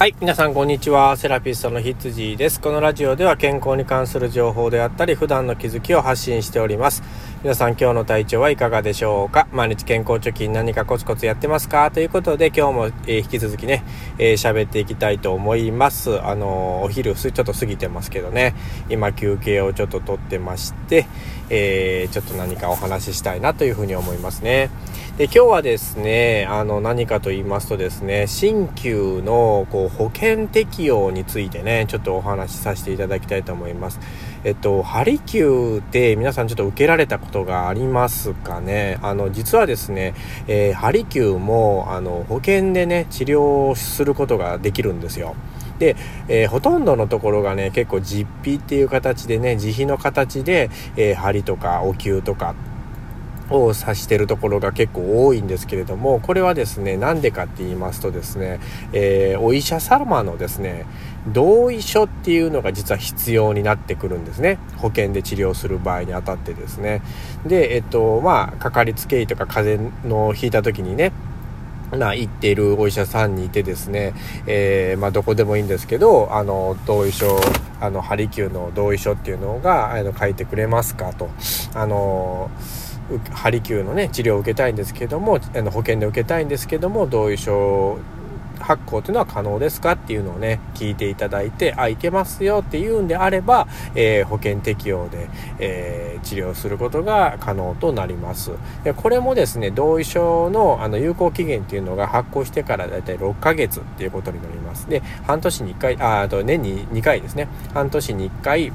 はい。皆さん、こんにちは。セラピストのひつじです。このラジオでは健康に関する情報であったり、普段の気づきを発信しております。皆さん、今日の体調はいかがでしょうか？毎日健康貯金何かコツコツやってますか？ということで、今日も、え、引き続きね、えー、喋っていきたいと思います。あのー、お昼、ちょっと過ぎてますけどね、今休憩をちょっととってまして、えー、ちょっと何かお話ししたいなというふうに思いますね。で、今日はですね、あの、何かと言いますとですね、新旧のこう保険適用についてね、ちょっとお話しさせていただきたいと思います。えっと、ハリキューって皆さんちょっと受けられたことがありますかねあの、実はですね、えー、ハリキューも、あの、保険でね、治療することができるんですよ。で、えー、ほとんどのところがね、結構実費っていう形でね、自費の形で、えー、針とかお灸とかを指してるところが結構多いんですけれどもこれはですねなんでかって言いますとですね、えー、お医者様のですね同意書っていうのが実は必要になってくるんですね。保険で治療する場合にあたってですね。でえっとまあかかりつけ医とか風邪のひいた時にねな、行っているお医者さんにいてですね、えー、まあ、どこでもいいんですけど、あの、同意書、あの、ハリキューの同意書っていうのが、あの、書いてくれますかと。あのハリキューのね治療を受けたいんですけどもあの保険で受けたいんですけども同意書発行というのは可能ですかっていうのをね聞いていただいてあいけますよっていうんであれば、えー、保険適用で、えー、治療することが可能となります。でこれもですね同意書のあの有効期限っていうのが発行してからだいたい6ヶ月っていうことになります。で半年に1回ああと年に2回ですね。半年に1回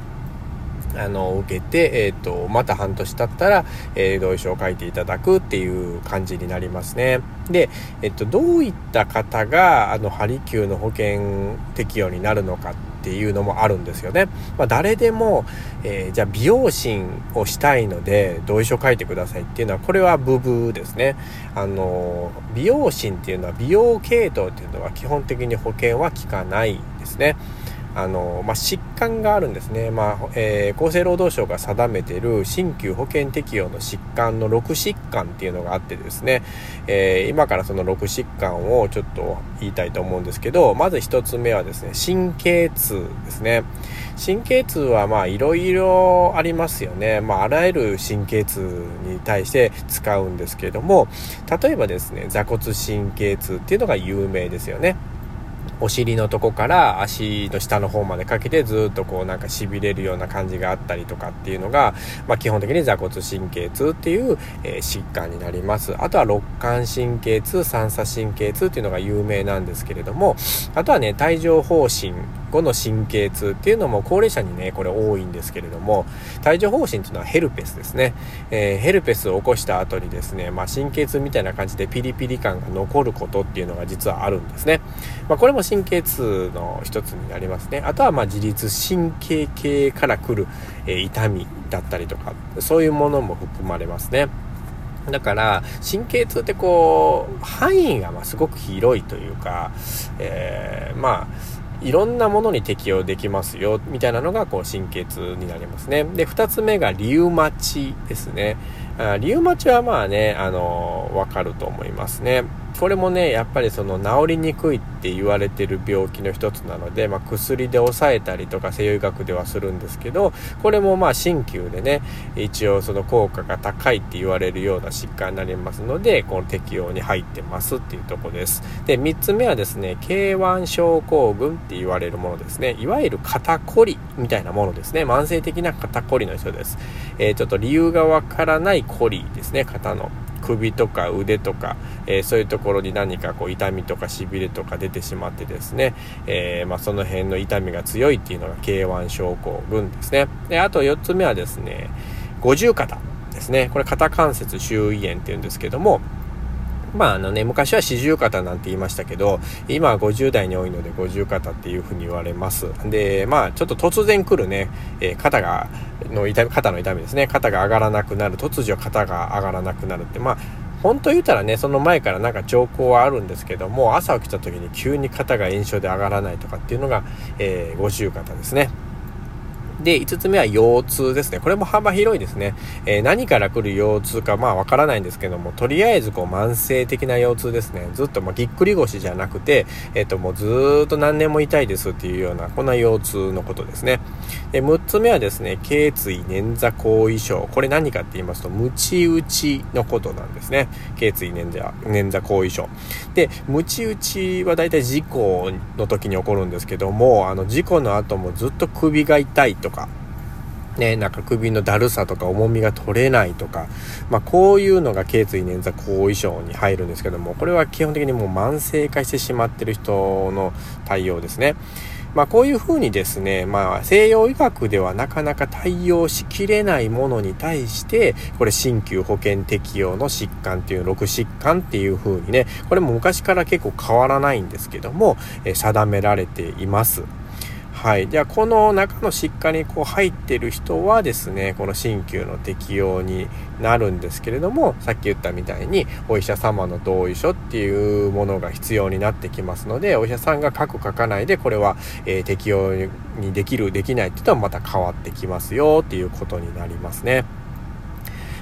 あの、受けて、えっ、ー、と、また半年経ったら、えー、同意書を書いていただくっていう感じになりますね。で、えっ、と、どういった方が、あの、ハリキューの保険適用になるのかっていうのもあるんですよね。まあ、誰でも、えー、じゃあ美容診をしたいので、同意書書いてくださいっていうのは、これはブブーですね。あの、美容診っていうのは、美容系統っていうのは基本的に保険は効かないですね。あの、まあ、疾患があるんですね。まあ、えー、厚生労働省が定めている新旧保険適用の疾患の6疾患っていうのがあってですね、えー、今からその6疾患をちょっと言いたいと思うんですけど、まず1つ目はですね、神経痛ですね。神経痛はまあいろいろありますよね。まああらゆる神経痛に対して使うんですけれども、例えばですね、座骨神経痛っていうのが有名ですよね。お尻のとこから足の下の方までかけてずっとこうなんか痺れるような感じがあったりとかっていうのが、まあ、基本的に座骨神経痛っていう、えー、疾患になります。あとは肋間神経痛、三叉神経痛っていうのが有名なんですけれども、あとはね、帯状疱疹後の神経痛っていうのも高齢者にね、これ多いんですけれども、帯状疱疹っていうのはヘルペスですね。えー、ヘルペスを起こした後にですね、まあ、神経痛みたいな感じでピリピリ感が残ることっていうのが実はあるんですね。まあ、これも神経痛の一つになりますね。あとはま自律神経系から来る、えー、痛みだったりとか、そういうものも含まれますね。だから、神経痛ってこう、範囲がますごく広いというか、えー、まあ、いろんなものに適用できますよ、みたいなのが、こう、神経痛になりますね。で、二つ目がリウマチですね。あリウマチはまあね、あの、わかると思いますね。これもね、やっぱりその治りにくいって言われてる病気の一つなので、まあ、薬で抑えたりとか西洋医学ではするんですけど、これもまあ鍼灸でね、一応その効果が高いって言われるような疾患になりますので、この適用に入ってますっていうとこです。で、三つ目はですね、K1 症候群って言われるものですね。いわゆる肩こりみたいなものですね。慢性的な肩こりの人です。えー、ちょっと理由がわからないこりですね、肩の。首とか腕とか、えー、そういうところに何かこう痛みとかしびれとか出てしまってですね、えー、まあ、その辺の痛みが強いっていうのが K1 症候群ですね。で、あと4つ目はですね、五十肩ですね。これ肩関節周囲炎っていうんですけども、まああのね、昔は四十肩なんて言いましたけど、今は50代に多いので五十肩っていうふうに言われます。で、まあちょっと突然来るね、えー、肩が、の痛み、肩の痛みですね。肩が上がらなくなる。突如肩が上がらなくなるって、まあ本当言うたらね、その前からなんか兆候はあるんですけども、朝起きた時に急に肩が炎症で上がらないとかっていうのが、えー、五十肩ですね。で、5つ目は腰痛ですね。これも幅広いですね。えー、何から来る腰痛かまあわからないんですけども、とりあえずこう慢性的な腰痛ですね。ずっとまあぎっくり腰じゃなくて、えっ、ー、ともうずっと何年も痛いですっていうような、こんな腰痛のことですね。で、6つ目はですね、頸椎捻挫後遺症。これ何かって言いますと、ムチ打ちのことなんですね。頸椎捻挫、捻挫後遺症。で、ムチ打ちは大体事故の時に起こるんですけども、あの事故の後もずっと首が痛いとか、ね、なんか首のだるさとか重みが取れないとか、まあ、こういうのが頸椎捻挫後遺症に入るんですけども、これは基本的にもう慢性化してしまってる人の対応ですね。まあ、こういうふうにですね、まあ、西洋医学ではなかなか対応しきれないものに対して、これ、新旧保険適用の疾患っていう、6疾患っていうふうにね、これも昔から結構変わらないんですけども、え定められています。はい。では、この中の疾患にこう入ってる人はですね、この鍼灸の適用になるんですけれども、さっき言ったみたいに、お医者様の同意書っていうものが必要になってきますので、お医者さんが書く書かないで、これは、えー、適用にできる、できないっていうのはまた変わってきますよっていうことになりますね。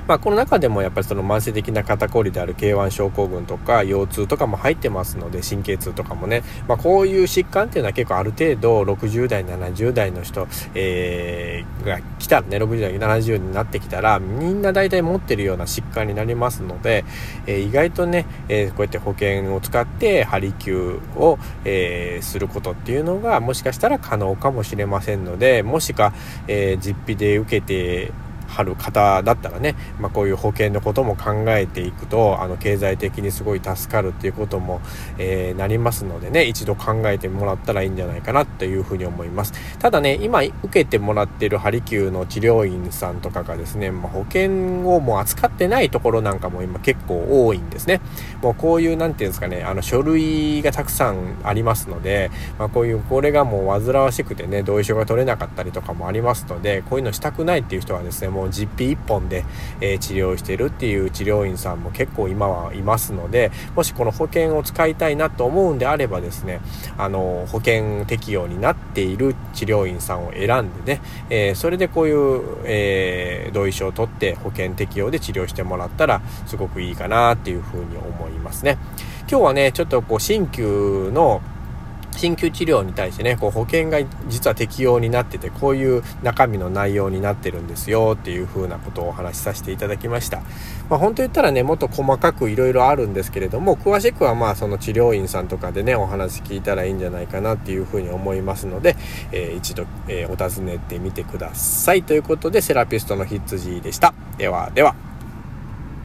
まあ、この中でもやっぱりその慢性的な肩こりである K1 症候群とか腰痛とかも入ってますので神経痛とかもね、まあ、こういう疾患っていうのは結構ある程度60代70代の人、えー、が来たらね60代70になってきたらみんな大体持ってるような疾患になりますので、えー、意外とね、えー、こうやって保険を使ってハリキューを、えすることっていうのがもしかしたら可能かもしれませんのでもしか、え実費で受けてはる方だったらね、まあ、こういう保険のことも考えていくとあの経済的にすごい助かるっていうことも、えー、なりますのでね一度考えてもらったらいいんじゃないかなというふうに思います。ただね今受けてもらってるハリキューの治療院さんとかがですね、まあ、保険をもう扱ってないところなんかも今結構多いんですね。もうこういう何て言うんですかねあの書類がたくさんありますので、まあ、こういうこれがもう煩わしくてね同意書が取れなかったりとかもありますのでこういうのしたくないっていう人はですねもうう実費1本で、え、治療してるっていう治療院さんも結構今はいますのでもしこの保険を使いたいなと思うんであればですねあの保険適用になっている治療院さんを選んでね、え、それでこういう、え、同意書を取って保険適用で治療してもらったらすごくいいかなっていうふうに思いますね。今日はね、ちょっとこう、新旧の鍼灸治療に対してね、こう保険が実は適用になってて、こういう中身の内容になってるんですよっていう風なことをお話しさせていただきました。まあ本当言ったらね、もっと細かくいろいろあるんですけれども、詳しくはまあその治療院さんとかでね、お話聞いたらいいんじゃないかなっていう風に思いますので、えー、一度、えー、お尋ねてみてください。ということで、セラピストのヒッツジーでした。ではでは。